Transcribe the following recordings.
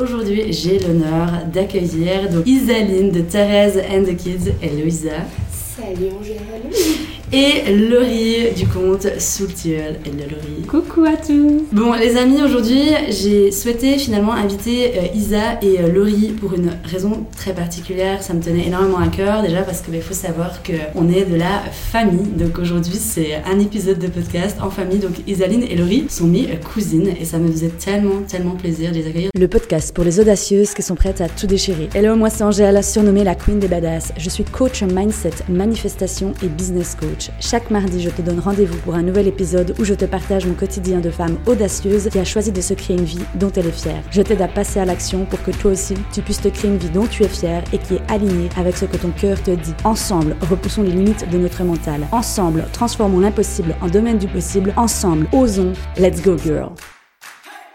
Aujourd'hui, j'ai l'honneur d'accueillir Isaline de Thérèse and the Kids et Louisa. Salut Angèle. Et Laurie du compte Soultiel et Laurie. Coucou à tous Bon les amis, aujourd'hui j'ai souhaité finalement inviter euh, Isa et euh, Laurie pour une raison très particulière. Ça me tenait énormément à cœur déjà parce qu'il faut savoir qu'on est de la famille. Donc aujourd'hui c'est un épisode de podcast en famille. Donc Isaline et Laurie sont mes euh, cousines et ça me faisait tellement tellement plaisir de les accueillir. Le podcast pour les audacieuses qui sont prêtes à tout déchirer. Hello, moi c'est Angèle, surnommée la Queen des Badass. Je suis coach mindset, manifestation et business coach. Chaque mardi, je te donne rendez-vous pour un nouvel épisode où je te partage mon quotidien de femme audacieuse qui a choisi de se créer une vie dont elle est fière. Je t'aide à passer à l'action pour que toi aussi, tu puisses te créer une vie dont tu es fière et qui est alignée avec ce que ton cœur te dit. Ensemble, repoussons les limites de notre mental. Ensemble, transformons l'impossible en domaine du possible. Ensemble, osons. Let's go, girl.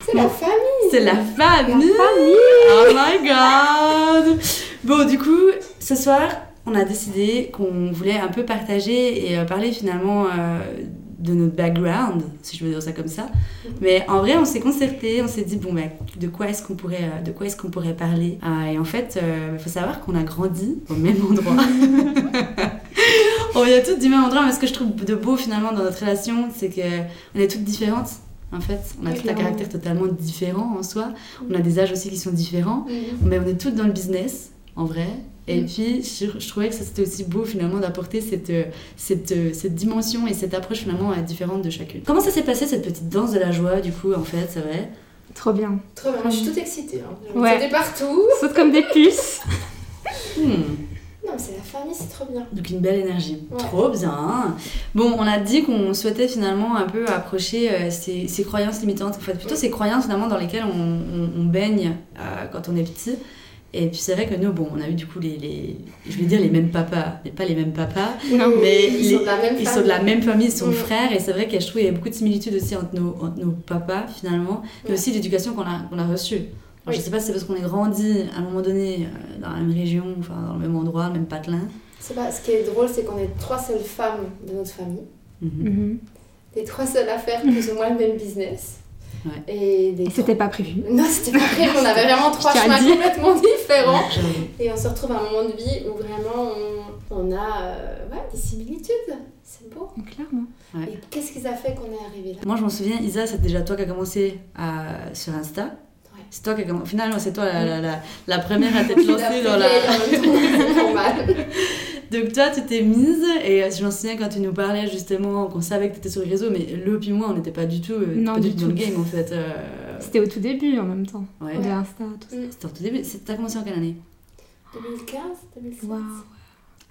C'est la famille. C'est la famille. La famille Oh my god. Bon, du coup, ce soir, on a décidé qu'on voulait un peu partager et euh, parler finalement euh, de notre background, si je veux dire ça comme ça. Mais en vrai, on s'est concerté, on s'est dit bon ben de quoi est-ce qu'on pourrait, euh, de quoi est-ce qu'on pourrait parler? Ah, Et en fait, il faut savoir qu'on a grandi au même endroit. on vient toutes du même endroit, mais ce que je trouve de beau finalement dans notre relation, c'est que on est toutes différentes. En fait, on a Oui, tout un caractère totalement différent en soi. On a des âges aussi qui sont différents. Mais on est toutes dans le business, en vrai. Et Mm. puis, je, je trouvais que c'était aussi beau finalement d'apporter cette, euh, cette, euh, cette dimension et cette approche finalement différente de chacune. Comment ça s'est passé cette petite danse de la joie du coup en fait, c'est vrai Trop bien. Trop bien, moi je suis toute excitée. Hein. Ouais. sauter partout. Saute comme des puces Hmm. Non, mais c'est la famille, c'est trop bien. Donc une belle énergie. Ouais. Trop bien. Bon, on a dit qu'on souhaitait finalement un peu approcher euh, ces, ces croyances limitantes, en fait plutôt ces croyances finalement dans lesquelles on, on- on baigne euh, quand on est petit. Et puis c'est vrai que nous, bon, on a eu du coup les, les je vais dire les mêmes papas, mais pas les mêmes papas, Non. mais ils les- sont de la même Ils famille. sont de la même famille, ils sont Mm. frères, et c'est vrai que je trouve qu'il y a beaucoup de similitudes aussi entre nos, entre nos papas finalement, mais aussi l'éducation qu'on a, qu'on a reçue. Alors, Oui. Je sais pas si c'est parce qu'on est grandi à un moment donné euh, dans la même région, enfin dans le même endroit, le même patelin. C'est pas, ce qui est drôle, c'est qu'on est trois seules femmes de notre famille. Mhm. Mhm. Les trois seules à faire plus ou moins le même business. Ouais. Et c'était pas prévu. Non, c'était pas prévu, on avait vraiment trois chemins complètement différents. Et on se retrouve à un moment de vie où vraiment on, on a euh, ouais, des similitudes. C'est beau. Clairement. Ouais. Et qu'est-ce qui a fait qu'on est arrivé là? Moi, je m'en souviens, Isa, c'est déjà toi qui as commencé à- sur Insta. C'est toi qui as commencé. Finalement, c'est toi la, la, la, la première à t'être lancée dans la. Donc toi, tu t'es mise et euh, je m'en souviens quand tu nous parlais justement qu'on savait que tu étais sur le réseau, mais le puis moi, on n'était pas du tout, euh, Non, pas du du tout dans le game en fait. euh, C'était au tout début en même temps. Ouais. De Insta, tout ça. C'était au tout début. C'est- T'as commencé en quelle année? 2015, 2016. Waouh.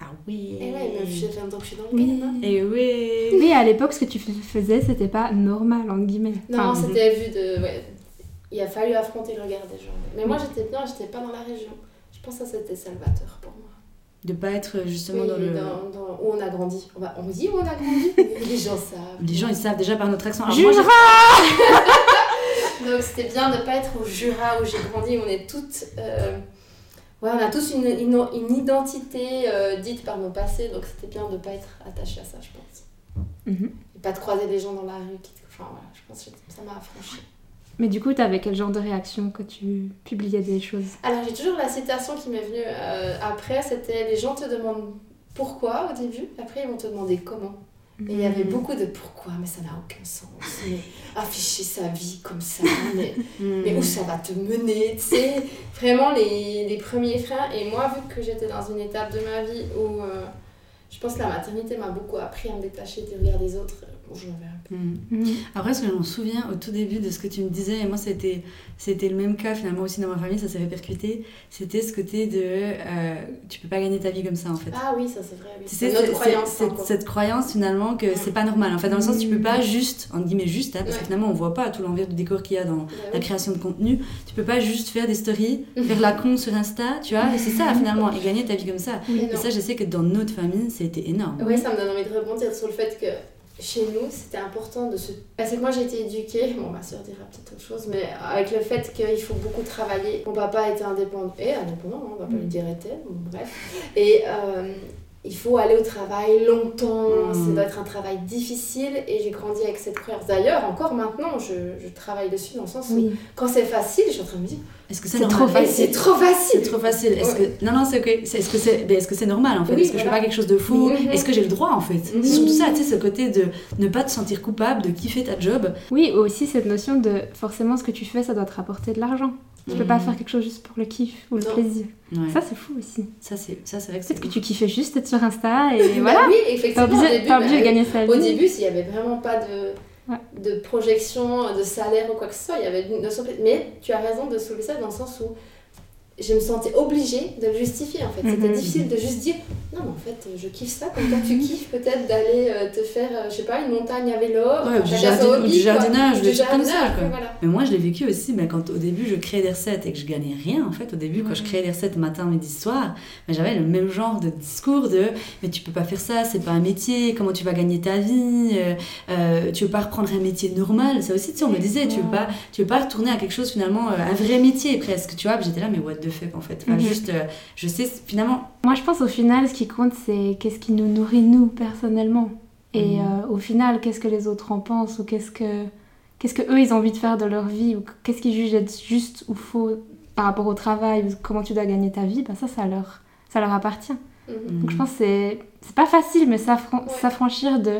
Ah oui. Et ouais, meuf, je suis dans le Oui. game. hein. Et oui. Mais à l'époque, ce que tu fais- faisais, c'était pas normal, entre guillemets. Non, Enfin, c'était vu de. Ouais. Il a fallu affronter le regard des gens. Mais moi, j'étais bien, j'étais pas dans la région. Je pense que ça, c'était salvateur pour moi. De pas être justement Oui, dans le. dans- dans- où on a grandi. On, va- on dit où on a grandi, les gens savent. Les gens ils savent déjà par notre accent. Alors, moi, Jura Donc c'était bien de pas être au Jura où j'ai grandi, où on est toutes. euh, Ouais, on a tous une, une, une identité euh, dite par nos passés, donc c'était bien de pas être attaché à ça, je pense. Mhm. Et pas de croiser les gens dans la rue. Qui... Enfin voilà, je pense que ça m'a affranchi. Mais du coup, t'avais quel genre de réaction quand tu publiais des choses Alors j'ai toujours la citation qui m'est venue euh, après, c'était les gens te demandent pourquoi au début, après ils vont te demander comment. Et il y avait beaucoup de pourquoi, mais ça n'a aucun sens. Mais afficher sa vie comme ça, mais, Hmm. mais où ça va te mener, tu sais. Vraiment les, les premiers freins. Et moi, vu que j'étais dans une étape de ma vie où euh, je pense que la maternité m'a beaucoup appris à me détacher du regard des autres, j'en. Hmm. Mhm. Après, ce que je m'en souviens au tout début de ce que tu me disais, et moi c'était, c'était le même cas finalement aussi dans ma famille, ça s'est répercuté, c'était ce côté de euh, tu peux pas gagner ta vie comme ça en fait. Ah oui, ça c'est vrai. Oui. C'est notre croyance. c'est- hein, cette, croyance finalement que Ouais. c'est pas normal. En fait, dans le sens, tu peux pas juste, entre guillemets juste, hein, parce que finalement on voit pas tout l'envers du décor qu'il y a dans Bah la oui. création de contenu. Tu peux pas juste faire des stories, faire la con sur Insta, tu vois, et c'est ça finalement, et gagner ta vie comme ça. Et Et non. ça, je sais que dans notre famille, c'était énorme. Oui, ça me donne envie de rebondir sur le fait que chez nous, c'était important de se... Parce que moi, j'ai été éduquée, bon, ma soeur dira peut-être autre chose, mais avec le fait qu'il faut beaucoup travailler. Mon papa était indépendant, et indépendant, hein, on va pas lui dire était, bref. Et euh, il faut aller au travail longtemps, Mm. ça doit être un travail difficile, et j'ai grandi avec cette croyance. D'ailleurs, encore maintenant, je, je travaille dessus dans le sens où Oui. quand c'est facile, je suis en train de me dire, Est-ce que c'est normal? trop Et facile. c'est trop facile. C'est trop facile. Est-ce que non non c'est ok. Est-ce que c'est ben, est-ce que c'est normal en fait? Oui, Est-ce que je fais pas quelque chose de fou? Mhm. Est-ce que j'ai le droit en fait? C'est surtout ça, tu sais, ce côté de ne pas te sentir coupable, de kiffer ta job. Oui, aussi cette notion de forcément ce que tu fais, ça doit te rapporter de l'argent. Tu peux pas faire quelque chose juste pour le kiff ou le Non. plaisir. Ouais. Ça, c'est fou aussi. Ça c'est vrai que Peut-être que tu kiffais juste être sur Insta et Bah voilà. oui, T'es effectivement. au obligé, début, obligé bah, de gagner sa vie. Au début, s'il n'y avait vraiment pas de, Ouais. de projection, de salaire ou quoi que ce soit, il y avait une notion. Mais tu as raison de soulever ça dans le sens où je me sentais obligée de le justifier en fait. C'était Mhm. difficile de juste dire non, mais en fait, je kiffe ça. Comme toi, tu kiffes peut-être d'aller euh, te faire, euh, je sais pas, une montagne à vélo, Ouais, ou du, jardin- ou quoi. jardinage, Ou des du trucs comme ça. jardinage, quoi. voilà. Mais moi, je l'ai vécu aussi, mais quand au début je créais des recettes et que je gagnais rien, en fait, au début, quand je créais des recettes matin, midi, soir, j'avais le même genre de discours de mais tu peux pas faire ça, c'est pas un métier, comment tu vas gagner ta vie, euh, euh, tu veux pas reprendre un métier normal. Ça aussi, tu sais, on me disait, tu veux pas, tu veux pas retourner à quelque chose finalement, euh, un vrai métier presque, tu vois. J'étais là, mais what the fuck en fait. Enfin, Mhm. Juste, euh, je sais, finalement, Moi, je pense au final, ce qui compte, c'est qu'est-ce qui nous nourrit, nous, personnellement. Et Mhm. euh, au final, qu'est-ce que les autres en pensent ou qu'est-ce que, qu'est-ce que eux, ils ont envie de faire de leur vie ou qu'est-ce qu'ils jugent être juste ou faux par rapport au travail ou comment tu dois gagner ta vie, ben ça, ça leur, ça leur appartient. Mhm. Donc je pense c'est, c'est pas facile, mais Ouais. s'affranchir de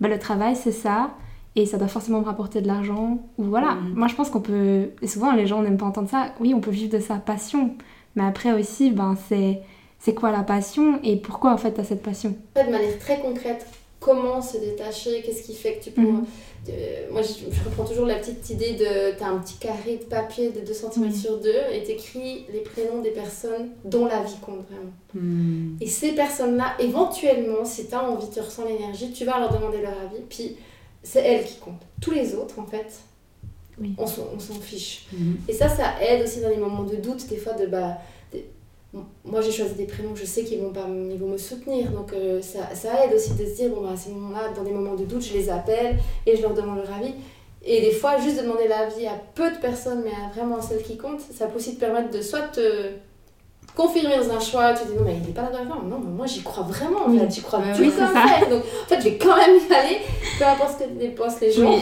ben, le travail, c'est ça. Et ça doit forcément me rapporter de l'argent. Ou voilà. Mhm. Moi, je pense qu'on peut. Et souvent, les gens n'aiment pas entendre ça. Oui, on peut vivre de sa passion. Mais après aussi, ben, c'est, c'est quoi la passion et pourquoi en fait tu as cette passion? De manière très concrète, comment se détacher, qu'est-ce qui fait que tu peux. Mhm. Euh, moi, je, je reprends toujours la petite idée de. T'as un petit carré de papier de 2 cm sur 2 et t'écris les prénoms des personnes dont la vie compte vraiment. hmm, Et ces personnes-là, éventuellement, si t'as envie, tu ressens l'énergie, tu vas leur demander leur avis, puis c'est elles qui comptent. Tous les autres, en fait, Oui. on s'en fiche. hmm. Et ça, ça aide aussi dans les moments de doute, des fois, de bah. des- Moi, j'ai choisi des prénoms, je sais qu'ils vont, pas, ils vont me soutenir, donc euh, ça, ça aide aussi de se dire, bon, bah, à ces moments-là, dans des moments de doute, je les appelle et je leur demande leur avis. Et des fois, juste demander l'avis à peu de personnes, mais à vraiment celles qui comptent, ça peut aussi te permettre de soit te confirmer dans un choix, tu te dis non, mais il n'est pas là devant, non, mais moi j'y crois vraiment, en Oui. fait, j'y crois oui, comme c'est ça. fait. Donc, en fait, je vais quand même y aller, peu importe ce que pensent les gens.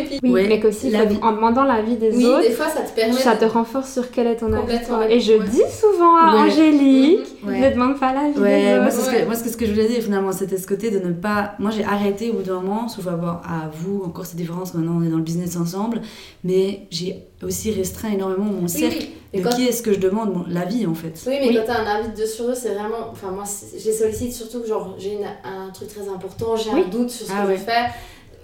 Oui. et puis, Oui, Ouais, mais qu'aussi, la faut- vie- en demandant l'avis des oui, autres, des fois, ça te permet ça de- te renforce sur quel est ton avis. Et je Ouais. dis souvent à Ouais. Angélique, Ouais. ne demande pas l'avis Ouais, des moi autres. c'est ce, que, moi, c'est ce que je voulais dire finalement, c'était ce côté de ne pas. Moi j'ai arrêté au bout d'un moment, sauf à, vous, encore c'est différent, parce que maintenant on est dans le business ensemble, mais j'ai aussi restreint énormément mon cercle oui. De quand- qui est-ce que je demande mon- l'avis en fait. Oui, mais Oui. quand t'as un avis de 2 sur 2, c'est vraiment. Enfin, moi, je les sollicite surtout que, genre, j'ai une- un truc très important, j'ai Oui. un doute sur ce Ah que ouais. je vais faire.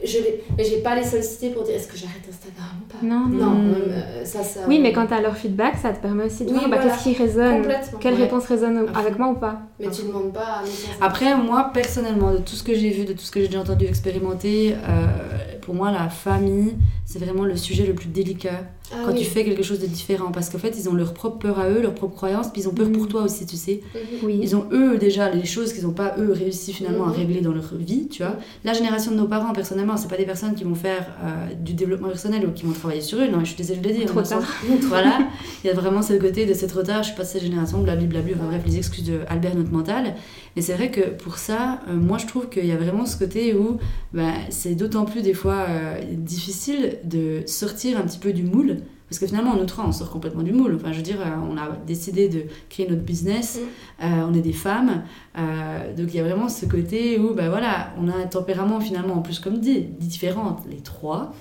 Je. Mais j'ai pas les solliciter pour dire est-ce que j'arrête Instagram ou pas? Non, non. Non, même, euh, ça, ça. Oui, mais quand tu as leur feedback, ça te permet aussi de Oui, voir bah, qu'est-ce qui résonne, quelle Ouais. réponse résonne avec moi ou pas. Mais tu demandes pas à. Après, moi personnellement, de tout ce que j'ai vu, de tout ce que j'ai déjà entendu expérimenter, euh, pour moi la famille, c'est vraiment le sujet le plus délicat Ah quand oui. tu fais quelque chose de différent. Parce qu'en fait, ils ont leur propre peur à eux, leur propre croyance, puis ils ont peur Mm. pour toi aussi, tu sais. Mhm. Oui. Ils ont eux déjà les choses qu'ils n'ont pas eux réussi finalement à Mhm. régler dans leur vie, tu vois. La génération de nos parents, personnellement, c'est pas des personnes qui vont faire euh, du développement personnel ou qui vont travailler sur eux. Non, je suis désolée de le dire. Trop sens- voilà, il y a vraiment ce côté de c'est trop tard, je suis pas de cette génération, blablabla, enfin bref, les excuses de Albert notre mental. Mais c'est vrai que pour ça, euh, moi je trouve qu'il y a vraiment ce côté où bah, c'est d'autant plus des fois euh, difficile de sortir un petit peu du moule. Parce que finalement, en outre, on sort complètement du moule. Enfin, je veux dire, euh, on a décidé de créer notre business, Mm. euh, on est des femmes, euh, donc il y a vraiment ce côté où, bah voilà, on a un tempérament finalement, en plus, comme dit, différent, les trois.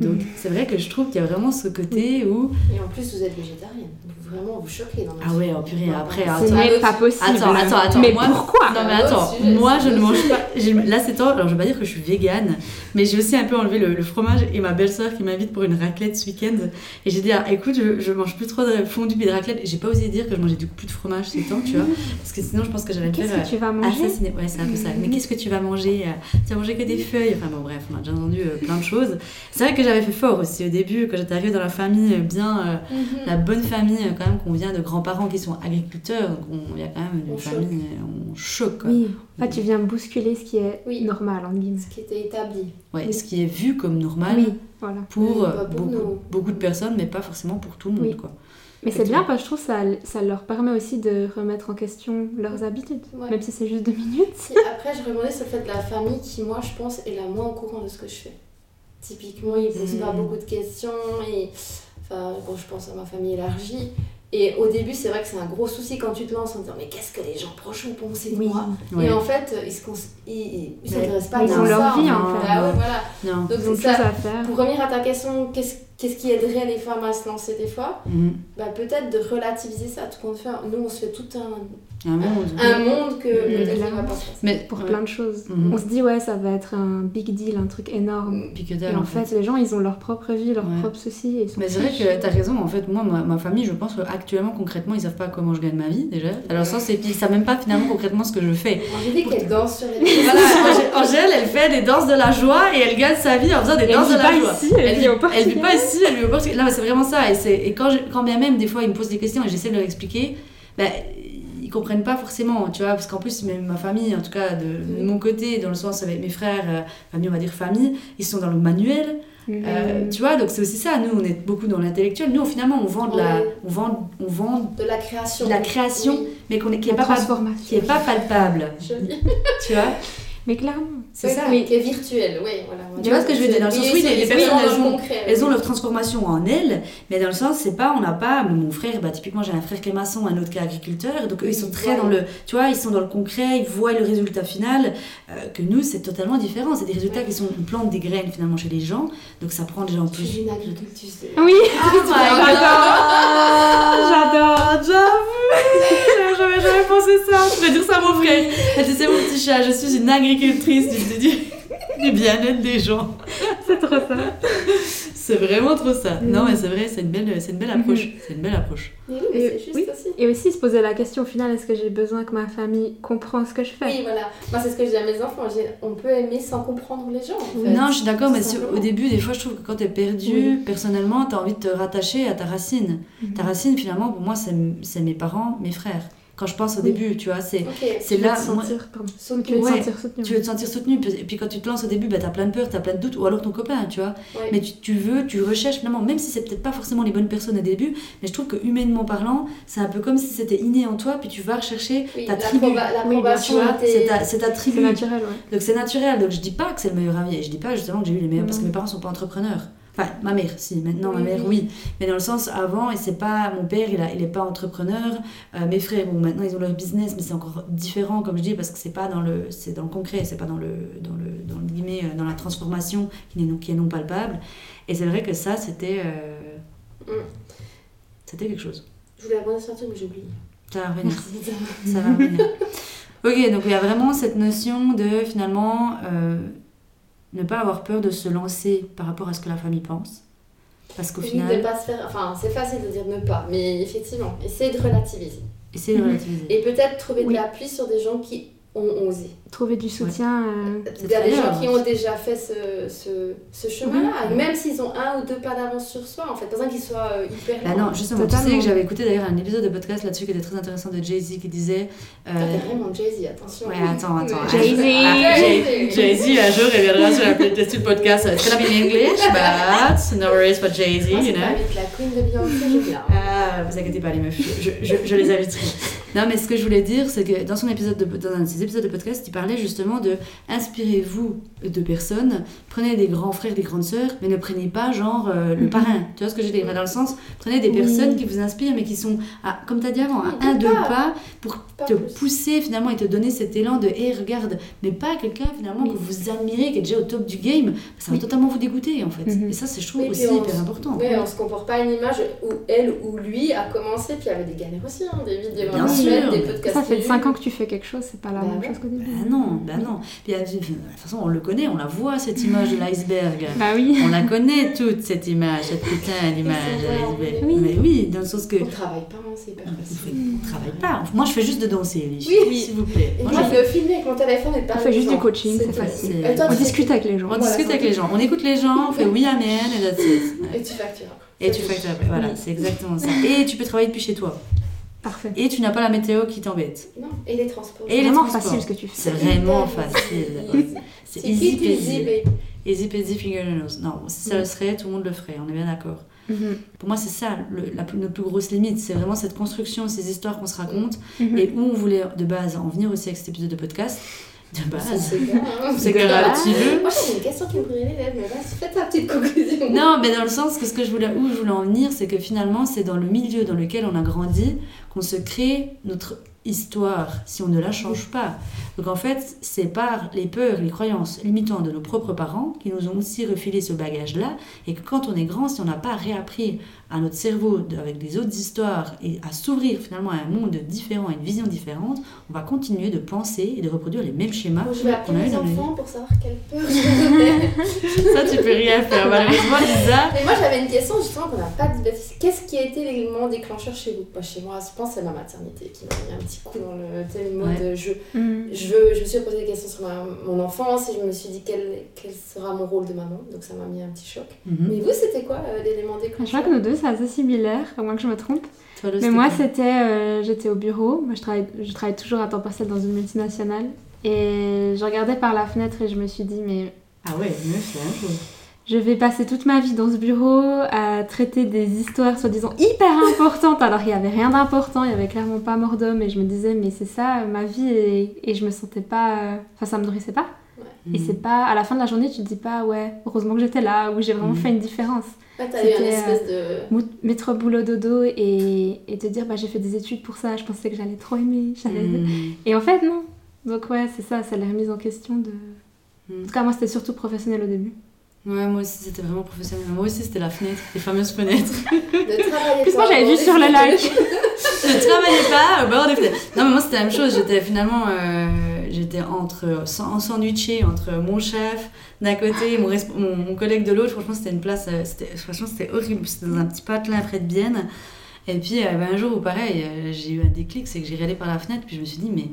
Mm. Donc c'est vrai que je trouve qu'il y a vraiment ce côté où. Et en plus, vous êtes végétarienne. Donc vraiment, vous choquez dans Ah ouais, oh purée, après, Ce n'est pas possible. Attends, attends, attends. Mais moi- pourquoi Non mais attends, sujet, moi je ne mange pas. Là c'est temps, alors je vais pas dire que je suis végane, mais j'ai aussi un peu enlevé le, le fromage et ma belle-sœur qui m'invite pour une raclette ce week-end. Et j'ai dit, ah, écoute, je, je mange plus trop de fondue et de raclette. Et j'ai pas osé dire que je mangeais du coup plus de fromage ces temps, tu vois. Parce que sinon je pense que j'allais Qu'est-ce que tu vas euh, manger assassiner. Ouais, c'est un peu ça. Mais qu'est-ce que tu vas manger euh, Tu vas manger que des feuilles. Enfin bon, bref, on a déjà entendu euh, plein de choses. C'est que j'avais fait fort aussi au début, quand j'étais arrivée dans la famille, euh, bien. euh, Mhm. la bonne famille euh, quand même qu'on vient de grands-parents qui sont agriculteurs il y a quand même une On famille on choque quoi. Oui. En fait, tu viens bousculer ce qui est Oui. normal, en guillemets. Ce qui était établi. ouais, Oui. ce qui est vu comme normal Oui, voilà. pour Oui, pas pour beaucoup, beaucoup de personnes mais pas forcément pour tout le monde Oui. quoi Mais c'est bien parce que je trouve que ça, ça leur permet aussi de remettre en question leurs habitudes. Ouais. Même si c'est juste deux minutes. Après, je rebondis sur le fait de la famille qui, moi, je pense, est la moins au courant de ce que je fais. Typiquement, ils posent pas Mhm. beaucoup de questions. Et... Enfin, bon, je pense à ma famille élargie. Et au début, c'est vrai que c'est un gros souci quand tu te lances en disant Mais qu'est-ce que les gens proches vont penser de Oui. moi. Et en fait, ils ils- ils- ils Mais s'intéressent pas ils à ont leur ça, vie, fait. en fait. Bah ouais, voilà. Non. Donc Ils ont ça. à faire. Pour revenir à ta question, qu'est-ce qu'est-ce qui aiderait les femmes à se lancer des fois Mhm. bah, Peut-être de relativiser ça, tout compte fait. Nous, on se fait tout un, Un monde. un monde que va pas passer. Mais Pour ouais. plein de choses. Mhm. On se dit, ouais, ça va être un big deal, un truc énorme. Et en fait, les gens, ils ont leur propre vie, leur Ouais. propre souci. Et Mais c'est vrai que t'as raison, en fait, moi, ma, ma famille, je pense qu'actuellement, concrètement, ils savent pas comment je gagne ma vie, déjà. Alors, ça, c'est. Puis, ils savent même pas finalement concrètement ce que je fais. Dit qu'elle danse sur les Voilà, Angèle- elle fait des danses de la joie et elle gagne sa vie en faisant des elle danses de la pas joie. ici, elle vit au elle vit pas Portugal. Elle Portugal. Non, mais c'est vraiment ça. Et, et quand, je- quand bien même, des fois, ils me posent des questions et j'essaie de leur expliquer, ben, ils comprennent pas forcément, tu vois, parce qu'en plus, même ma famille, en tout cas de, de mon côté, dans le sens avec mes frères, euh, famille, on va dire famille, ils sont dans le manuel. Mhm. Euh, tu vois, donc c'est aussi ça. Nous, on est beaucoup dans l'intellectuel. Nous, finalement, on vend de la, on vend, on vend, de la création. De la création. Oui, mais qu'on est, qui est pas, qui est pas palpable. Tu vois, Mais clairement. C'est Oui, ça. oui, qui est virtuel, oui. Voilà. Tu vois ce que je veux dire Dans le sens, oui, les- les personnes, elles ont- concret, Elles ont oui. leur transformation en elles, mais dans le sens, c'est pas, on n'a pas, mon frère, bah, typiquement j'ai un frère qui est maçon, un autre qui est agriculteur, donc eux ils sont très Ouais. dans le, tu vois, ils sont dans le concret, ils voient le résultat final, euh, que nous c'est totalement différent, c'est des résultats qui sont, on plante des graines finalement chez les gens, donc ça prend déjà en plus. une agricultrice. Oui, Oh my J'adore. J'avoue Pensé ça Je pourrais dire ça à mon frère Elle dit c'est mon petit chat, je suis une agricultrice du, du, du bien-être des gens. c'est trop ça. C'est vraiment trop ça. Non mais c'est vrai, c'est une belle, c'est une belle approche. C'est une belle approche. Oui, mais Et- c'est juste oui. aussi. Et aussi se poser la question au final, est-ce que j'ai besoin que ma famille comprenne ce que je fais? Oui, voilà. Moi, c'est ce que je dis à mes enfants. On peut aimer sans comprendre les gens. En fait. Non, je suis d'accord, mais au début, des fois, je trouve que quand t'es perdu, Oui. personnellement, t'as envie de te rattacher à ta racine. Mhm. Ta racine, finalement, pour moi, c'est c'est mes parents, mes frères. Quand je pense au Oui. début, tu vois, c'est Ok. c'est Tu veux là. te sentir, Tu veux te sentir soutenu. tu veux te sentir soutenu, puis- et puis quand tu te lances au début, bah, t'as plein de peur, t'as plein de doutes, ou alors ton copain, tu vois. Ouais. Mais tu, tu veux, tu recherches finalement, même si c'est peut-être pas forcément les bonnes personnes au début, mais je trouve que humainement parlant, c'est un peu comme si c'était inné en toi, puis tu vas rechercher Oui, ta tribu. Oui, L'approbation tes- C'est ta, ta C'est tribu. naturel, ouais. Donc c'est naturel, donc je dis pas que c'est le meilleur avis, et je dis pas justement que j'ai eu les meilleurs, parce que mes parents sont pas entrepreneurs. Enfin, ma mère, si, maintenant Oui, ma mère, oui. oui. Mais dans le sens, avant, et c'est pas, mon père, il, a, il est pas entrepreneur, Euh, mes frères, bon, maintenant ils ont leur business, mais c'est encore différent, comme je dis, parce que c'est pas dans le, c'est dans le concret, c'est pas dans le, dans le, dans le guillemets, euh, dans la transformation qui est non, qui est non palpable. Et c'est vrai que ça, c'était, euh, Mm. c'était quelque chose. Je voulais rebondir sur un truc, mais j'ai oublié. Ça va revenir. Ça va revenir. Ok, donc il y a vraiment cette notion de finalement euh, ne pas avoir peur de se lancer par rapport à ce que la famille pense. Parce qu'au Oui, final, de pas se faire. Enfin, c'est facile de dire ne pas, mais effectivement, essayer de relativiser. essayer de Mhm. relativiser. Et peut-être trouver Oui. de l'appui sur des gens qui ont osé. Trouver du soutien. euh, Il y a très des gens qui ont déjà fait ce, ce, ce chemin-là, Mhm. même s'ils ont un ou deux pas d'avance sur soi, en fait, pas besoin qu'ils soient euh, hyper. Bah non, justement, tu sais que j'avais écouté d'ailleurs un épisode de podcast là-dessus qui était très intéressant de Jay-Z qui disait. euh, t'es vraiment Jay-Z, attention. Ouais, attends, attends. Jay-Z. Ah, Jay- Jay-Z. Jay-z un jour reviendra sur la playlist du podcast. It's gonna be in English, but no worries for Jay-Z, you know. avec la queen de Beyoncé, je viens. Ah, vous inquiétez pas les meufs, je, je, je les inviterai. Non mais ce que je voulais dire, c'est que dans son épisode de, dans un de ses épisodes de podcast, il parlait justement de inspirez-vous de personnes, prenez des grands frères, des grandes sœurs, mais ne prenez pas genre euh, le Mhm. parrain. Tu vois ce que je veux dire? Dans le sens, prenez des Oui. personnes qui vous inspirent, mais qui sont, à, comme tu as dit avant, à Oui, un, deux pas. pas pour Pas te plus. pousser finalement et te donner cet élan de hé regarde mais pas quelqu'un finalement Oui. que vous admirez qui est déjà au top du game ça va Oui. totalement vous dégoûter en fait Mhm. et ça c'est je trouve Oui, aussi hyper important Ouais, on se comporte pas à une image où elle ou lui a commencé, puis il y avait des galères aussi, hein, des vidéos Bien sûr. Suède, des podcasts. Ça fait nuls. 5 ans que tu fais quelque chose, c'est pas la Bah même ouais. chose qu'au début. bah non bah non Puis, euh, de toute façon on le connaît on la voit cette image de l'iceberg Bah oui. on la connaît toute cette image cette putain d'image de l'iceberg oui. mais oui dans le sens que On travaille pas, hein, c'est hyper on facile. fait- on travaille pas moi je fais juste de danser Ellie. Oui. s'il vous plaît Et Moi, moi, je- le filmer avec mon téléphone et On parler fait aux juste du coaching, c'est facile. On discute avec les gens. on Voilà, discute avec les gens on écoute les gens on fait oui amen et that's it. Et tu factures. Et tu factures après, voilà, c'est exactement ça. Et tu peux travailler depuis chez toi. Parfait. Et tu n'as pas la météo qui t'embête. Non, et les transports. Et les vraiment transports. facile ce que tu fais. C'est vraiment facile. C'est easy easy peasy. Easy peasy fingernails. Non, si ça le serait, tout le monde le ferait, on est bien d'accord. Mhm. Pour moi, c'est ça, le- la plus, notre plus grosse limite. C'est vraiment cette construction, ces histoires qu'on se raconte. Mhm. Et où on voulait de base en venir aussi avec cet épisode de podcast. De base. C'est grave, tu veux. Moi, j'ai une question qui me brûlait les lèvres, mais vas-y, fais ta petite conclusion. Non, mais dans le sens que ce que je voulais, où je voulais en venir, c'est que finalement, c'est dans le milieu dans lequel on a grandi qu'on se crée notre histoire si on ne la change pas. Donc en fait, c'est par les peurs, les croyances limitantes de nos propres parents qui nous ont aussi refilé ce bagage-là et que quand on est grand, si on n'a pas réappris à notre cerveau avec des autres histoires et à s'ouvrir finalement à un monde différent, à une vision différente, on va continuer de penser et de reproduire les mêmes schémas. Bon, je vais appeler On a eu mes dans le enfants pour savoir quelle peur je Ça, tu peux rien faire. Malheureusement, Lisa, Mais moi, j'avais une question justement qu'on n'a pas dit. Qu'est-ce qui a été l'élément déclencheur chez vous? Pas chez moi, je pense que c'est ma maternité qui m'a mis un petit coup dans le mode Ouais. de je, Mhm. je, veux, je me suis posé des questions sur ma- mon enfance et je me suis dit quel, quel sera mon rôle de maman. Donc ça m'a mis un petit choc. Mhm. Mais vous, c'était quoi euh, l'élément Je déclencheur crois que nous deux, c'est assez similaire, à moins que je me trompe. Toi, Mais moi, c'était euh, J'étais au bureau. Moi, je travaille, je travaille toujours à temps partiel dans une multinationale. Et je regardais par la fenêtre et je me suis dit, mais Ah ouais, mieux, c'est la même chose. je vais passer toute ma vie dans ce bureau à traiter des histoires soi-disant hyper importantes, alors qu'il n'y avait rien d'important, il n'y avait clairement pas mort d'homme. Et je me disais, mais c'est ça ma vie. Et, et je me sentais pas. euh, Enfin, ça me nourrissait pas. Et c'est pas. À la fin de la journée, tu te dis pas, ouais, heureusement que j'étais là, où j'ai vraiment Mhm. fait une différence. Ouais, t'as eu une c'était, espèce de. Mou- Mettre boulot dodo et, et te dire, bah, j'ai fait des études pour ça, je pensais que j'allais trop aimer. j'allais- Mhm. Et en fait, non. Donc, ouais, c'est ça, c'est la remise en question de. En tout cas, moi, c'était surtout professionnel au début. Ouais, moi aussi, c'était vraiment professionnel. Moi aussi, c'était la fenêtre, les fameuses fenêtres. de travailler Plus, moi, j'avais vu sur le lac. je travaillais pas au bord des fenêtres. Non, mais moi, c'était la même chose. J'étais finalement, euh, j'étais entre, en sandwiché entre mon chef d'un côté, mon, resp- mon, mon collègue de l'autre. Franchement, c'était une place, euh, franchement, c'était horrible. C'était dans un petit patelin près de Bienne. Et puis, euh, ben, un jour où, pareil, euh, j'ai eu un déclic, c'est que j'ai regardé par la fenêtre, puis je me suis dit, mais.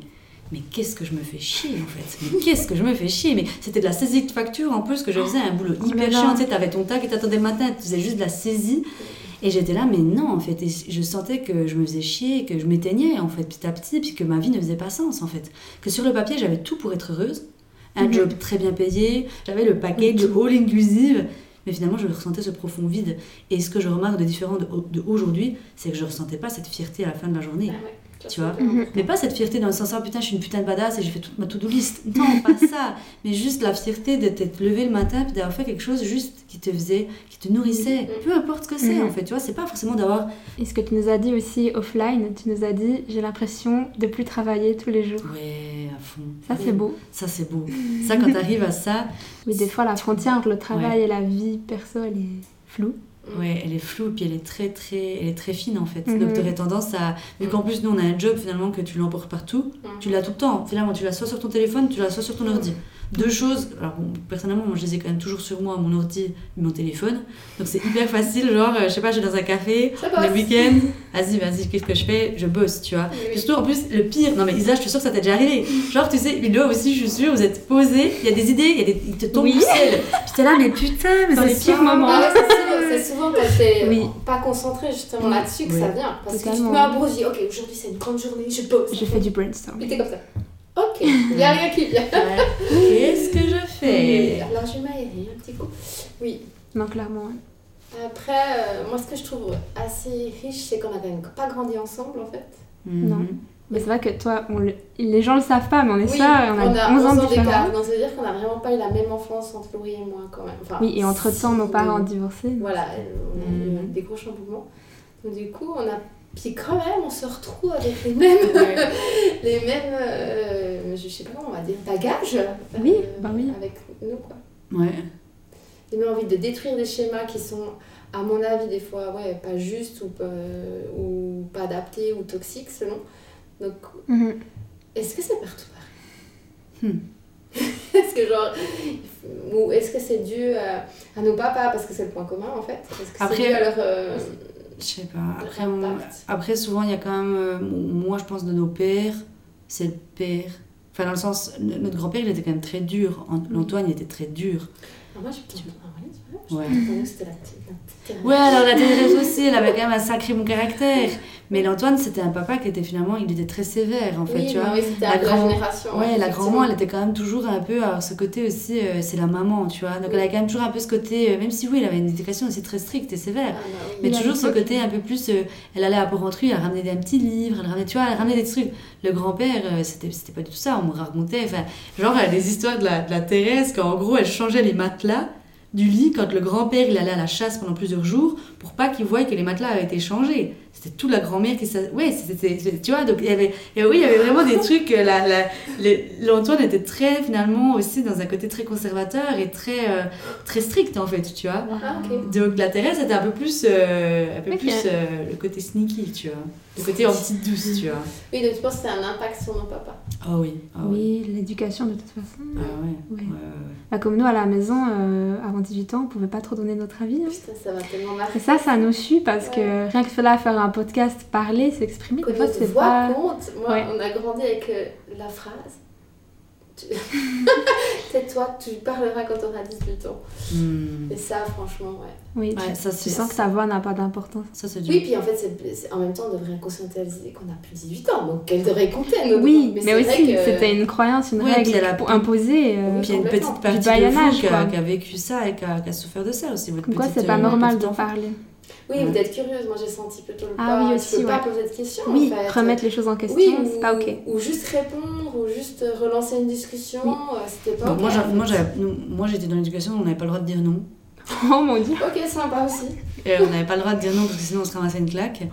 Mais qu'est-ce que je me fais chier en fait? Mais qu'est-ce que je me fais chier? Mais c'était de la saisie de facture en plus que je faisais un boulot hyper non. chiant. Tu sais, t'avais ton tac et t'attendais le matin, tu faisais juste de la saisie. Et j'étais là, mais non, en fait. Et je sentais que je me faisais chier, que je m'éteignais, en fait, petit à petit, puis que ma vie ne faisait pas sens, en fait. Que sur le papier, j'avais tout pour être heureuse. Un Mhm. job très bien payé, j'avais le package all inclusive. Mais finalement, je ressentais ce profond vide. Et ce que je remarque de différent de, de aujourd'hui, c'est que je ressentais pas cette fierté à la fin de la journée. Ah ouais, Tu vois. Mhm. Mais pas cette fierté dans le sens, ah putain, je suis une putain de badass et j'ai fait toute ma to-do list. Non, pas ça. Mais juste la fierté de t'être levé le matin puis d'avoir fait quelque chose juste qui te faisait, qui te nourrissait. Mhm. Peu importe ce que c'est Mhm. en fait, tu vois. C'est pas forcément d'avoir. Et ce que tu nous as dit aussi offline, tu nous as dit, j'ai l'impression de plus travailler tous les jours. Ouais, à fond. Ça, c'est beau. Ça, c'est beau. Ça, quand t'arrives à ça, Oui, des fois, la frontière entre le travail et la vie perso, elle est floue. Ouais, elle est floue, puis elle est très, très, elle est très fine en fait. Mhm. Donc tu aurais tendance à. Vu qu'en plus, nous, on a un job finalement que tu l'emportes partout, Mhm. tu l'as tout le temps. Finalement, tu l'as soit sur ton téléphone, tu l'as soit sur ton ordi. Deux choses. Alors, bon, personnellement, moi, je les ai quand même toujours sur moi, mon ordi et mon téléphone. Donc c'est hyper facile. Genre, euh, je sais pas, j'ai dans un café, le week-end, vas-y, vas-y, qu'est-ce que je fais? Je bosse, tu vois. Oui. Surtout en plus, le pire, non mais Isa, je suis sûre que ça t'est déjà arrivé. Genre, tu sais, Ludo aussi, je suis sûre, vous êtes posés, il y a des idées, il y a des... il te tombe Oui. du ciel. Puis t'es là, mais putain, mais Dans c'est les pires moments. C'est souvent- quand t'es Oui. pas concentré justement là-dessus que Oui. ça vient. Parce que tu te mets dis ok, aujourd'hui c'est une grande journée, je bosse. Je fais du brainstorm. Et t'es comme ça. Ok, il y a rien qui vient. Ouais. Qu'est-ce que je fais Alors je vais m'aérer un petit coup. Oui. Non, clairement. ouais. Après, euh, moi ce que je trouve assez riche, c'est qu'on même pas grandi ensemble en fait. Non. Mais c'est vrai que toi, on le- les gens le savent pas, mais on est Oui, ça, on a, 11 ans de différence. d'écart. Donc ça veut dire qu'on a vraiment pas eu la même enfance entre Laurie et moi quand même. Enfin, Oui, et entre-temps, nos parents ont divorcé. Voilà, on a eu Mhm. des gros chamboulements. Donc du coup, on a. Puis quand même, on se retrouve avec les mêmes. Les mêmes. euh, je sais pas comment on va dire. bagages. euh, Oui, bah oui. Avec nous quoi. Ouais. J'ai même envie de détruire des schémas qui sont, à mon avis, des fois, ouais, pas justes ou pas, ou pas adaptés ou toxiques selon. Donc, Mhm. est-ce que c'est partout pareil? Hmm. Est-ce que genre. Ou est-ce que c'est dû à, à nos papas parce que c'est le point commun en fait? Est-ce que c'est Après- dû à leur. euh, Je sais pas. Après, on- souvent, il y a quand même. euh, moi, je pense de nos pères, c'est le père. Enfin, dans le sens, notre grand-père, il était quand même très dur. Ant- L'Antoine, il était très dur. Ah, moi, je. Ah, tu vois, je Ouais. c'était la Ouais, alors la Thérèse aussi, elle avait quand même un sacré bon caractère. Mais l'Antoine, c'était un papa qui était finalement, il était très sévère en fait, oui, tu vois. oui, c'était La la grand- génération. Ouais, la grand-maman, elle était quand même toujours un peu à ce côté aussi, euh, c'est la maman, tu vois. Donc elle avait quand même toujours un peu ce côté, euh, même si oui, elle avait une éducation aussi très stricte et sévère. Ah, bah. Mais toujours ce côté un peu plus. euh, elle allait à Porrentruy, elle ramenait des petits livres, elle ramenait, tu vois, elle ramenait des trucs. Le grand-père, euh, c'était c'était pas du tout ça, on me racontait. Enfin, genre, a des histoires de la, de la Thérèse, qu'en gros, elle changeait les matelas du lit quand le grand-père il allait à la chasse pendant plusieurs jours pour pas qu'il voie que les matelas avaient été changés. C'était toute la grand-mère qui sa- Ouais, c'était. Tu vois, donc il y avait. et oui, il y avait vraiment des trucs. euh, La, la, les- L'Antoine était très, finalement, aussi dans un côté très conservateur et très, euh, très strict, en fait, tu vois. Ah. Donc la Thérèse c'était un peu plus, euh, un peu plus euh, le côté sneaky, tu vois. Le côté en petite douce, tu vois. Oui, donc tu penses que c'est un impact sur nos papas. Ah oui, oui. Oui, l'éducation de toute façon. Ah ouais. Ouais. ouais, ouais, ouais. Bah, comme nous à la maison, euh, avant 18 ans, on pouvait pas trop donner notre avis. hein. Putain, ça m'a tellement marqué. Et ça, ça nous suit parce que rien que là, faire un podcast, parler, s'exprimer, des fois, c'est voix pas. compte. Moi, Ouais. on a grandi avec euh, la phrase. Tu- Tais-toi, tu parleras quand tu auras 18 ans. Hmm. Et ça, franchement, ouais. Oui, Ouais, tu, ça, tu sens que ta voix n'a pas d'importance. Ça c'est dur. Oui, puis en fait, en même temps, on devrait conscientiser qu'on a plus de 18 ans, donc qu'elle devrait compter. Oui, mais, aussi, que- c'était une croyance, une Oui, puis règle elle a- pour- imposée. euh, Oui, Puis il y a une petite partie Du de vous qui a, vécu ça et qui a, souffert de ça aussi. votre Comme quoi, petite, c'est pas euh, normal petite de enfant. parler? Oui, Ouais. ou d'être curieuse. Moi, j'ai senti plutôt le Ah pas. oui, tu aussi, peux pas ouais. poser de questions. Oui, en fait. remettre les choses en question, Oui, c'est ou- pas ok. Ou juste répondre, ou juste relancer une discussion. Oui. euh, C'était pas Donc, ok. moi, moi, j'étais dans l'éducation, on n'avait pas le droit de dire non. Oh mon dieu. Ok, sympa aussi. Et on n'avait pas le droit de dire non parce que sinon on se ramassait une claque.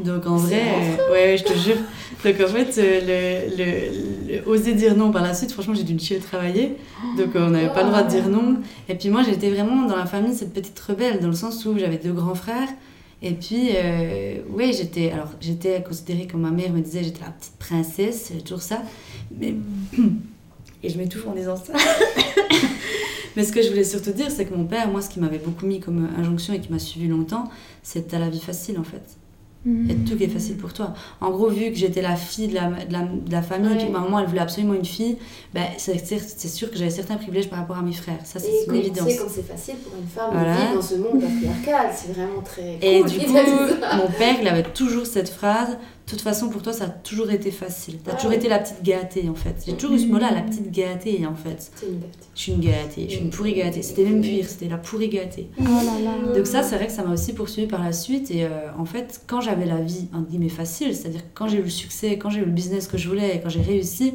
Donc en vrai, euh, ouais, ouais, je te jure. Donc en fait, euh, le, le- le- oser dire non par la suite, franchement, j'ai dû me chier de travailler. Donc euh, on n'avait pas le droit de dire non. Et puis moi, j'étais vraiment dans la famille cette petite rebelle, dans le sens où j'avais deux grands frères. Et puis, euh, ouais, j'étais, alors j'étais considérée comme ma mère me disait, j'étais la petite princesse, c'est toujours ça. Mais, et je m'étouffe en disant ça. Mais ce que je voulais surtout dire, c'est que mon père, moi, ce qui m'avait beaucoup mis comme injonction et qui m'a suivi longtemps, c'est t'as la vie facile en fait. Mm. Et tout qui est facile pour toi. En gros, vu que j'étais la fille de la, de la, de la famille, Ouais. puis ma maman elle voulait absolument une fille, ben, c'est sûr que j'avais certains privilèges par rapport à mes frères. Ça, c'est Et une comme tu évidence. sais, comme c'est facile pour une femme Voilà. de vivre dans ce monde patriarcal, c'est vraiment très Et cool du coup, mon père, il avait toujours cette phrase De toute façon, pour toi, ça a toujours été facile. T'as Ah toujours été la petite gâtée, en fait. J'ai toujours eu ce mot-là, la petite gâtée, en fait. Une. Je suis une gâtée, je suis une pourrie gâtée. C'était même pire, c'était la pourrie gâtée. Oh là là. Donc ça, c'est vrai que ça m'a aussi poursuivi par la suite. Et euh, en fait, quand j'avais la vie, entre guillemets, facile, c'est-à-dire quand j'ai eu le succès, quand j'ai eu le business que je voulais quand j'ai réussi,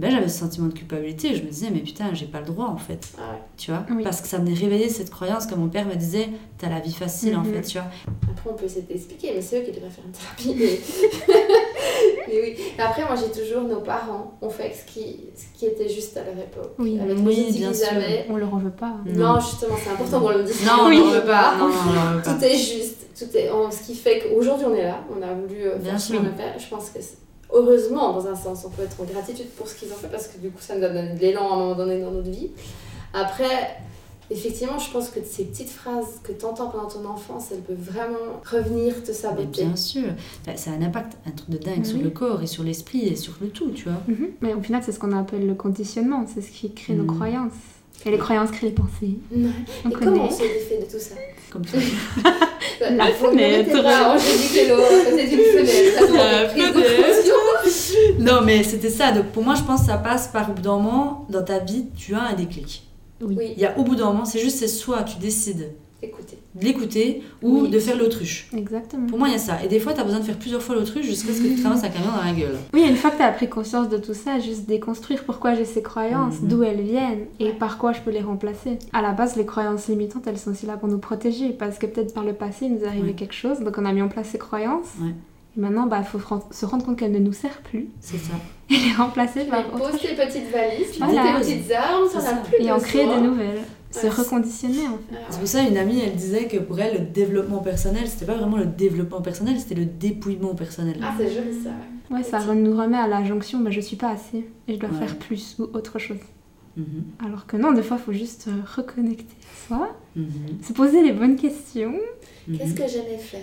ben, j'avais ce sentiment de culpabilité. Je me disais, mais putain, j'ai pas le droit, en fait. Ah ouais. Tu vois? Oui. Parce que ça venait réveiller cette croyance que mon père me disait, t'as la vie facile, en Mhm. fait, tu vois. Après, on peut essayer d'expliquer, mais c'est eux qui devraient faire une thérapie. Mais, mais oui. Et après, moi, j'ai toujours nos parents ont fait ce qui, ce qui était juste à leur époque. Oui. Avec Oui, bien sûr. avaient. On leur en veut pas. Non, justement, c'est important qu'on le dise. Non, Oui. on n'en veut pas. Non. Tout est juste. Tout est, ce qui fait qu'aujourd'hui, on est là. On a voulu euh, Bien faire ce qu'on sûr. a fait. Je pense que, c'est- heureusement, dans un sens, on peut être en gratitude pour ce qu'ils ont fait parce que du coup, ça nous donne de l'élan à un moment donné dans notre vie. Après, effectivement, je pense que ces petites phrases que tu entends pendant ton enfance, elles peuvent vraiment revenir te Mais saboter. bien sûr, Ben, ça a un impact, un truc de dingue sur Oui. le corps et sur l'esprit et sur le tout, tu vois. Mhm. Mais au final, c'est ce qu'on appelle le conditionnement. C'est ce qui crée nos Mhm. croyances. Et les croyances créent les pensées. Ouais. On Et connaît. comment on se défait de tout ça Comme ça. La fenêtre. là, Angélique Hello, à côté d'une fenêtre. Attends, La prise de fenêtre. non, mais c'était ça. Donc pour moi, je pense que ça passe par au bout d'un moment, dans ta vie, tu as un déclic. Oui. Oui, Il y a au bout d'un moment, c'est juste, c'est soit tu décides écoutez. de l'écouter ou Oui. de faire l'autruche. Exactement. Pour moi, il y a ça. Et des fois, tu as besoin de faire plusieurs fois l'autruche jusqu'à ce que tu te ramasses un camion dans la gueule. Oui, une fois que tu as pris conscience de tout ça, juste déconstruire pourquoi j'ai ces croyances, Mhm. d'où elles viennent et par quoi je peux les remplacer. À la base, les croyances limitantes, elles sont aussi là pour nous protéger parce que peut-être par le passé, il nous est arrivé Ouais. quelque chose, donc on a mis en place ces croyances. Ouais. Maintenant, il bah, faut se rendre compte qu'elles ne nous servent plus C'est ça. et les remplacer par autre poses tes petites valises, tu Voilà. poses tes petites armes, ça. plus Et en créer de nouvelles. Se Ouais. reconditionner en fait. Ah C'est pour ça une amie, elle disait que pour elle, le développement personnel, c'était pas vraiment le développement personnel, c'était le dépouillement personnel. Ah, c'est joli ça. ouais. Ouais, ça re- nous remet à la jonction, bah, je suis pas assez et je dois Ouais. faire plus ou autre chose. Mhm. Alors que non, des fois, il faut juste euh, reconnecter à soi, Mhm. se poser les bonnes questions. Qu'est-ce Mhm. que j'aimais faire?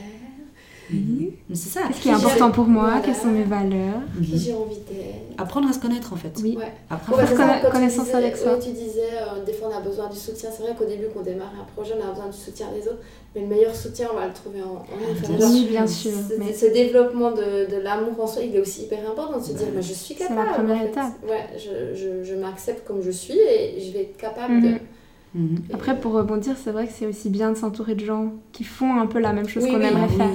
Mais c'est ça. Qu'est-ce qui est important pour moi? Voilà. Quelles sont mes valeurs? Qui Mhm. j'ai envie d'être. Apprendre à se connaître en fait. Oui. Ouais. Apprendre Ouais, à c'est Faire ça, conna- quand tu connaissance disais- avec soi. ouais, tu disais, euh, des fois on a besoin du soutien. C'est vrai qu'au début, qu'on démarre un projet, on a besoin du soutien des autres. Mais le meilleur soutien, on va le trouver en, en nous. Enfin, bien Oui, bien sûr. ce- Mais Ce développement de, de l'amour en soi, il est aussi hyper important de se dire, mais je suis C'est la capable. première en fait. étape. Ouais, je, je, je m'accepte comme je suis et je vais être capable de. Mhm. Après, pour rebondir, c'est vrai que c'est aussi bien de s'entourer de gens qui font un peu la même chose Oui, qu'on oui. aimerait faire.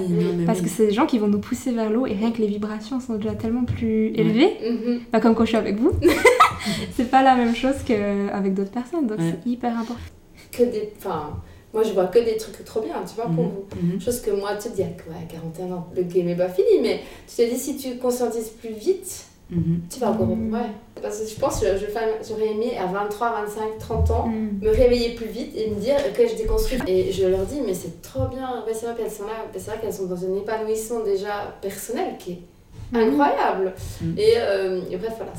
Parce oui. que c'est des gens qui vont nous pousser vers l'eau et rien que les vibrations sont déjà tellement plus élevées. Mhm. Pas comme quand je suis avec vous. c'est pas la même chose qu'avec d'autres personnes. Donc Ouais. c'est hyper important. Que des. Enfin, moi je vois que des trucs trop bien, tu vois, pour Mhm. vous. Mhm. Chose que moi, tu te dis, ah, ouais, à 41 ans, le game est pas fini, mais tu te dis, si tu conscientises plus vite, Mhm. tu vas encore. Mhm. Ouais. Parce que je pense que j'aurais aimé à 23, 25, 30 ans Mm. me réveiller plus vite et me dire que je déconstruis. Et je leur dis, mais c'est trop bien, ouais, c'est vrai qu'elles sont là, c'est vrai qu'elles sont dans un épanouissement déjà personnel qui est incroyable. Mhm. Et, euh, et bref, voilà,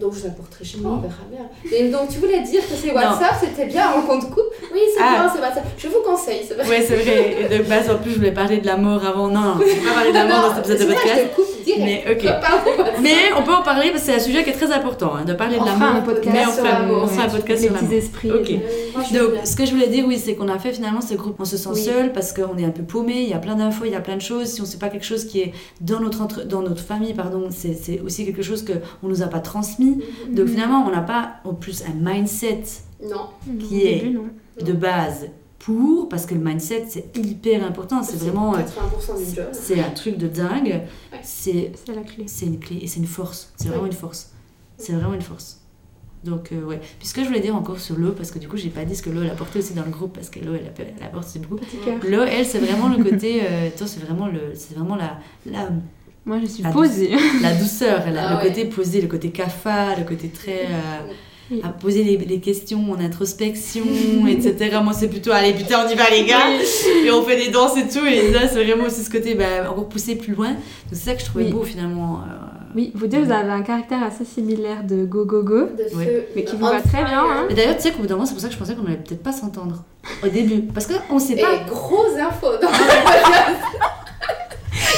donc je l'apporterai chez moi, on verra bien. Et donc tu voulais dire que c'est WhatsApp, c'était bien, rencontre couple? Oui, c'est Ah. bien, c'est WhatsApp. Je vous conseille, c'est vrai. Ouais, c'est vrai. Et de base, en plus, je voulais parler de l'amour avant. Non, non, je vais pas parler de l'amour dans cet épisode de podcast. Direct. Mais ok. Parle de WhatsApp. Mais on peut en parler parce que c'est un sujet qui est très important, hein, de parler de On fera l'amour. un podcast Mais on sur l'amour, on un podcast les sur petits l'amour. esprits. Ok. et tout. Moi, je veux Donc, ce que je voulais dire, oui, c'est qu'on a fait finalement ce groupe. On se sent Oui. seul parce qu'on est un peu paumé, il y a plein d'infos, il y a plein de choses. Si on ne sait pas quelque chose qui est dans notre, entre- dans notre famille, pardon, c'est c'est aussi quelque chose qu'on ne nous a pas transmis. Mhm. Donc finalement, on n'a pas en plus un mindset Non. qui est- début, non. de base pour, parce que le mindset, c'est hyper important. C'est vraiment... euh, 80% du job. C'est un truc de dingue. C'est C'est la clé. c'est une clé et c'est une force. C'est vraiment une force. C'est vraiment une force. Donc, euh, ouais. Puis ce que je voulais dire encore sur l'eau, parce que du coup, j'ai pas dit ce que l'eau elle apportait aussi dans le groupe, parce que l'eau elle, elle apporte aussi beaucoup. Petit cœur. L'eau, elle, c'est vraiment le côté. euh, toi, c'est vraiment, le, c'est vraiment la, la, Moi, je suis Ah, posée. la douceur, la- Ah le ouais. côté posé, le côté cafard, le côté très. euh, Oui. à poser les, les questions en introspection, etc. Moi, c'est plutôt, allez, putain, on y va, les gars! Et on fait des danses et tout, et là, c'est vraiment aussi ce côté, bah, encore poussé plus loin. Donc, c'est ça que je trouvais Oui. beau, finalement. euh, Oui, vous deux, vous avez un caractère assez similaire de go go go. De Ouais. feu. Mais qui vous va très bien, hein. Et d'ailleurs, tu sais qu'au bout d'un moment, c'est pour ça que je pensais qu'on allait peut-être pas s'entendre au début. Parce qu'on sait Et pas. grosse info dans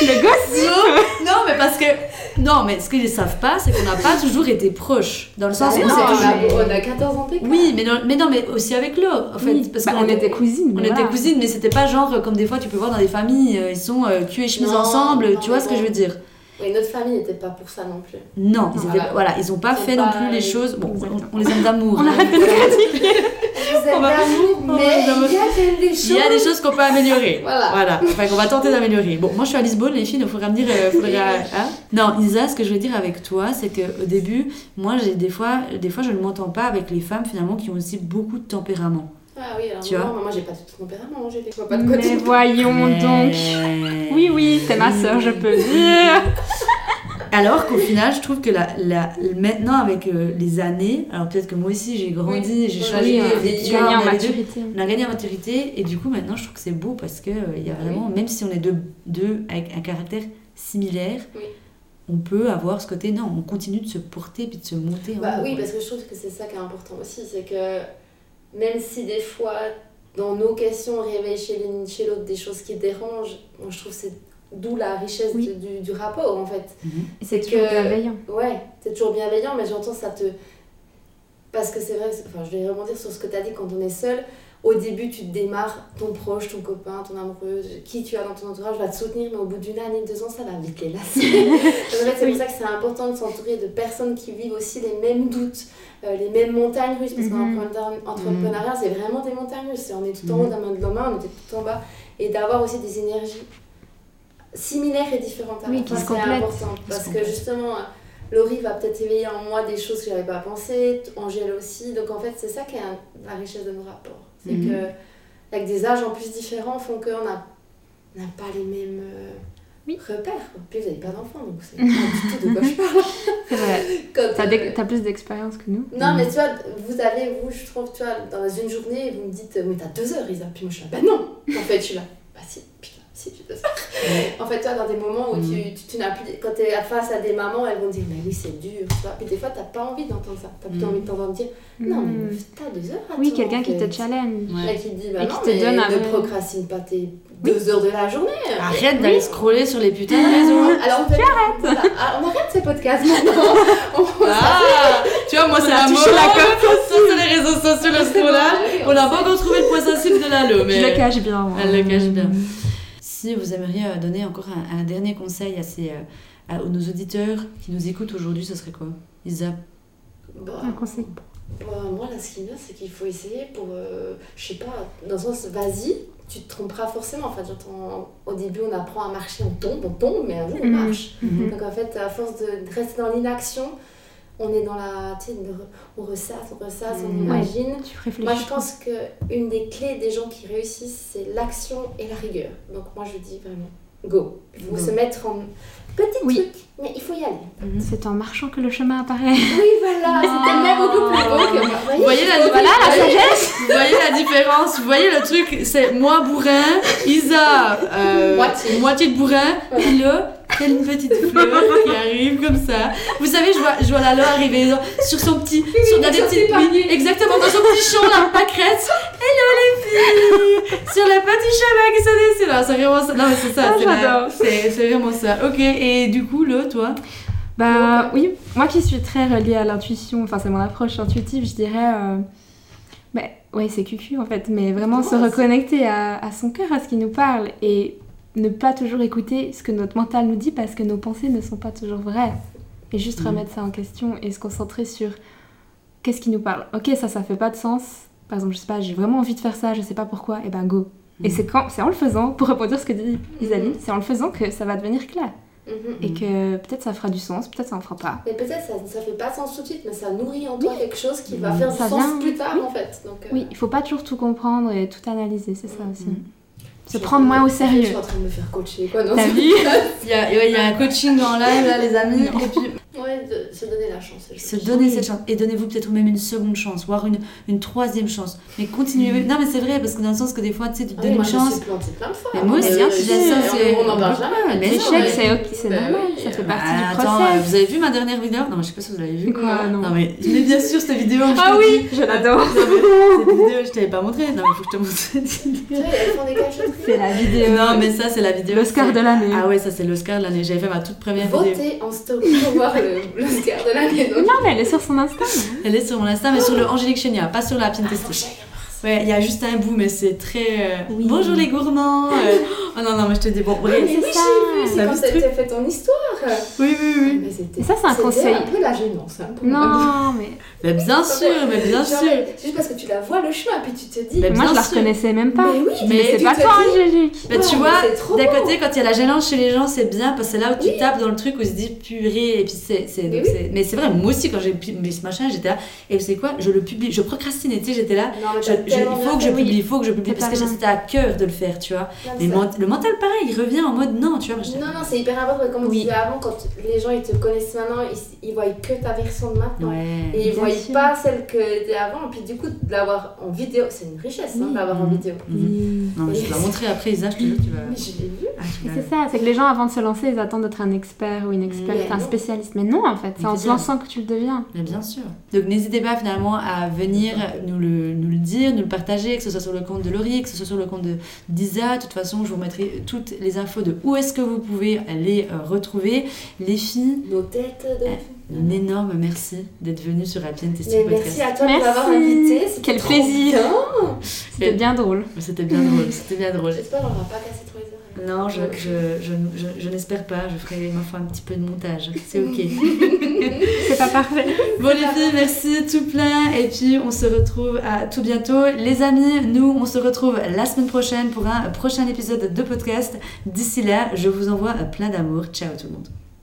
Le Non, non, mais parce que. Non, mais ce qu'ils ne savent pas, c'est qu'on n'a pas toujours été proches. Dans le sens où Ah on non, s'est on, toujours. a, on a 14 ans d'écart. Oui, mais non, mais non, mais aussi avec l'eau, en fait. Oui, Parce bah, qu'on on était cousines. On était cousines, mais c'était pas genre euh, comme des fois tu peux voir dans des familles, euh, ils sont euh, cul et chemise Non, ensemble, non, tu vois ce que bon. je veux dire Oui, notre famille n'était pas pour ça non plus. Non, ils, Voilà. étaient- voilà, ils ont pas fait non plus les choses. Bon, on, les aime d'amour. On arrête de va- d'amour, on va mais il y a quand même des choses. Il y a des choses qu'on peut améliorer. Voilà. Voilà. Enfin, qu'on va tenter d'améliorer. Bon, moi je suis à Lisbonne, les filles, donc faudra me dire. euh, faudra, hein non, Isa, ce que je veux dire avec toi, c'est qu'au début, moi j'ai des fois, des fois je ne m'entends pas avec les femmes finalement qui ont aussi beaucoup de tempérament. Ah oui, alors Tu non, vois moi j'ai pas tout tempérament, j'ai des fois pas de côté. Mais voyons Mais- donc. Oui, oui, c'est ma sœur, je peux dire. Alors qu'au final, je trouve que la, la- maintenant, avec euh, les années, alors peut-être que moi aussi j'ai grandi, Oui. j'ai changé, oui, on en maturité. on a gagné en maturité et du coup maintenant je trouve que c'est beau parce que euh, il y a vraiment, même si on est deux, deux avec un caractère similaire, Oui. on peut avoir ce côté, non, on continue de se porter puis de se monter. Bah oui, quoi. parce que je trouve que c'est ça qui est important aussi, c'est que même si des fois dans nos questions on réveille chez l'une chez l'autre des choses qui dérangent, moi je trouve que c'est d'où la richesse Oui. de- du, du rapport en fait. Mhm. Et c'est C'est toujours que- bienveillant. Ouais, t'es toujours bienveillant, mais j'entends ça te. Parce que c'est vrai, c'est- enfin, je vais rebondir sur ce que tu as dit quand on est seul. Au début, tu te démarres, ton proche, ton copain, ton amoureuse, qui tu as dans ton entourage va te soutenir, mais au bout d'une année, deux ans, ça va vite les lasser. En fait, c'est pour ça que c'est important de s'entourer de personnes qui vivent aussi les mêmes doutes, euh, les mêmes montagnes russes, parce qu'en Mhm. entrepreneur- entrepreneuriat, c'est vraiment des montagnes russes. On est tout en haut d'un main de la main, on était tout en bas, et d'avoir aussi des énergies similaires et différentes. à Oui, se c'est important, parce que justement. Laurie va peut-être éveiller en moi des choses que j'avais pas pensé, Angèle aussi. Donc en fait, c'est ça qui est la richesse de nos rapports. C'est Mhm. que avec des âges en plus différents font qu'on n'a pas les mêmes euh, Oui. repères. Puis vous n'avez pas d'enfants, donc c'est pas du tout de quoi je parle. C'est vrai. T'as euh, t'as plus d'expérience que nous. Non, mais tu vois, vous avez, vous, je trouve, tu vois, dans une journée, vous me dites, mais t'as deux heures, Isa. Puis moi, je suis là, bah non En fait, je suis là, bah si, putain, si, deux heures. En fait, tu vois, dans des moments où tu, tu, tu n'as plus. Quand t'es face à des mamans, elles vont dire, mais oui, c'est dur, tu vois. Puis des fois, t'as pas envie d'entendre ça. T'as plutôt Mm. envie de t'entendre dire, non, mais Mm. t'as deux heures. à Oui, toi, quelqu'un qui te challenge. Ouais. Et qui te dit, bah Et non, qui te mais donne un ne vrai- procrastine pas tes deux heures de la journée. Arrête d'aller scroller sur les putains de réseaux. Alors on fait, voilà, ah, on arrête ces podcasts maintenant. On- Ah, tu vois, moi c'est touché mode. la Ça, c'est les réseaux sociaux, le scrollage. On n'a pas encore trouvé le point sensible de l'alo, mais. Je le cache bien. Elle le cache bien. Si vous aimeriez euh, donner encore un, un dernier conseil à, ces, euh, à nos auditeurs qui nous écoutent aujourd'hui, ce serait quoi? Isa Bah, Un conseil. bah, moi, là, ce qui est bien, c'est qu'il faut essayer pour, euh, je sais pas, dans le sens, vas-y, tu te tromperas forcément. Enfin, j'entends, au début, on apprend à marcher, on tombe, on tombe, mais un jour, on Mhm. marche. Mhm. Donc, en fait, à force de de rester dans l'inaction, on est dans la, tu sais, on ressasse, on ressasse, on Mhm. imagine. Tu réfléchis. Moi, je pense que une des clés des gens qui réussissent, c'est l'action et la rigueur. Donc, moi, je dis vraiment, go. Il faut Go. se mettre en petit Oui. truc, mais il faut y aller. Mhm. C'est en marchant que le chemin apparaît. Oui, voilà, c'était même beaucoup plus beau que moi. Vous voyez la, Voilà, la sagesse Vous voyez la différence Vous voyez le truc C'est moi bourrin, Isa euh, Moitié. de bourrin, et là, telle petite fleur qui arrive comme ça. Vous savez, je vois, je vois Lalo arriver sur son petit. sur, des petites, oui, exactement, dans son petit champ, la pâquerette. Hello les filles Sur le petit chemin qui se dessine. C'est vraiment ça. Non, mais c'est ça. Ah, c'est vraiment ça. Ok, et du coup, là, toi? Bah oui, moi qui suis très reliée à l'intuition, enfin c'est mon approche intuitive, je dirais. Euh... Bah, ouais, c'est cucu en fait, mais vraiment se reconnecter à, à son cœur, à ce qui nous parle et ne pas toujours écouter ce que notre mental nous dit parce que nos pensées ne sont pas toujours vraies. Et juste Mhm. remettre ça en question et se concentrer sur qu'est-ce qui nous parle. Ok, ça, ça fait pas de sens. Par exemple, je sais pas, j'ai vraiment envie de faire ça, je sais pas pourquoi, et ben go. Et Mhm. c'est quand, c'est en le faisant, pour répondre à ce que dit Isalie, Mhm. c'est en le faisant que ça va devenir clair. Mhm. Et que peut-être ça fera du sens, peut-être ça en fera pas. Mais peut-être ça, ça fait pas sens tout de suite, mais ça nourrit en toi quelque chose qui va faire du Ça sens vient- plus tard oui. en fait. Donc, euh, Oui, il faut pas toujours tout comprendre et tout analyser, c'est ça aussi. Je Se prendre moins au sérieux. Je suis en train de me faire coacher quoi. Non, T'as vu Il y a, ouais, il y a un coaching en live, là, les amis. Et puis, Ouais, de se donner la chance. se donner cette chance. Et donnez-vous peut-être même une seconde chance, voire une, une troisième chance. Mais continuez. Non, mais c'est vrai, parce que dans le sens que des fois, tu sais, tu te Ah donnes oui, moi une je me chance. suis plein de fois. Mais moi aussi, Euh, hein, c'est- On n'en parle jamais. Mais L'échec, c'est ok, c'est Bah normal, oui, ça fait euh, partie Bah, du attends, process. euh, vous avez vu ma dernière vidéo? Non, mais je sais pas si vous l'avez vu. Quoi, non. Non, mais, mais bien sûr, cette vidéo. je Ah oui, je l'adore. Cette vidéo, je t'avais pas montré. Non, mais faut que je te montre cette vidéo. C'est la vidéo. Non, mais ça, c'est la vidéo. L'Oscar de l'année. Ah ouais, ça, c'est l'Oscar de l'année. J'avais fait ma toute première vidéo. Votez en story pour voir l'Oscar de l'année. donc. Non, mais elle est sur son Insta. Elle est sur mon Insta, mais sur le Angélique Chenia, pas sur la Ah, Pinterest. ça. Ouais, il y a juste un bout, mais c'est très. euh, Oui. Bonjour les gourmands euh, Oh non, non, mais je te dis, bon, Ah, bref. mais oui, c'est j'ai ça. vu, c'est quand t'as fait ton histoire. Oui, oui, oui. Mais c'était- ça, c'est un conseil. un peu la gênance. Hein, pour. Non, mais Mais bien sûr, mais bien Genre, sûr. C'est juste parce que tu la vois le chemin, puis tu te dis. Mais moi je la reconnaissais même pas. Mais oui, Mais Mais c'est pas toi, Angélique. Mais tu Ouais, vois, d'un côté, quand il y a la gênance chez les gens, c'est bien parce que c'est là où tu tapes dans le truc où ils se disent purée. Et puis c'est. c'est- Mais c'est- vrai, moi aussi, quand j'ai pu- mais ce machin, j'étais là. Et c'est quoi Je le publie. Je procrastinais, tu sais, j'étais là. Il faut que je publie, il faut que je publie. Parce que c'était à cœur de le faire, tu vois. Mais le mental, pareil, il revient en mode non, tu vois. Non, non, c'est hyper important. Comme on Oui. disait avant, quand les gens ils te connaissent maintenant, ils, ils voient que ta version de maintenant. Ouais. Et ils voient sûr. pas celle que était avant. Et puis du coup, de l'avoir en vidéo, c'est une richesse hein, Oui. de l'avoir en Mhm. vidéo. Mhm. Non, mais je te la montrer après, Isa, je te jure, tu vas. Mais je l'ai vu. Ah, tu c'est ça, c'est que les gens avant de se lancer, ils attendent d'être un expert ou une experte, un non. spécialiste. Mais non, en fait, c'est en bien. lançant que tu le deviens. Mais bien sûr. Donc n'hésitez pas finalement à venir nous le, nous le dire, nous le partager, que ce soit sur le compte de Laurie, que ce soit sur le compte de d'Isa. De toute façon, je vous remettrai toutes les infos de où est-ce que vous pouvez les euh, retrouver. Les filles, Nos têtes de. un énorme merci d'être venues sur Happy and Tasty Podcast. merci à toi de Merci. m'avoir invité. Quel trop plaisir. C'était bien drôle. C'était bien drôle, c'était bien drôle. J'espère qu'on va pas casser trop les oreilles. Non, je, je, je, je, n'espère pas, je ferai ma foi un petit peu de montage, c'est ok. C'est pas parfait. Bon les filles, merci tout plein et puis on se retrouve à tout bientôt. Les amis, nous on se retrouve la semaine prochaine pour un prochain épisode de podcast. D'ici là, je vous envoie plein d'amour. Ciao tout le monde.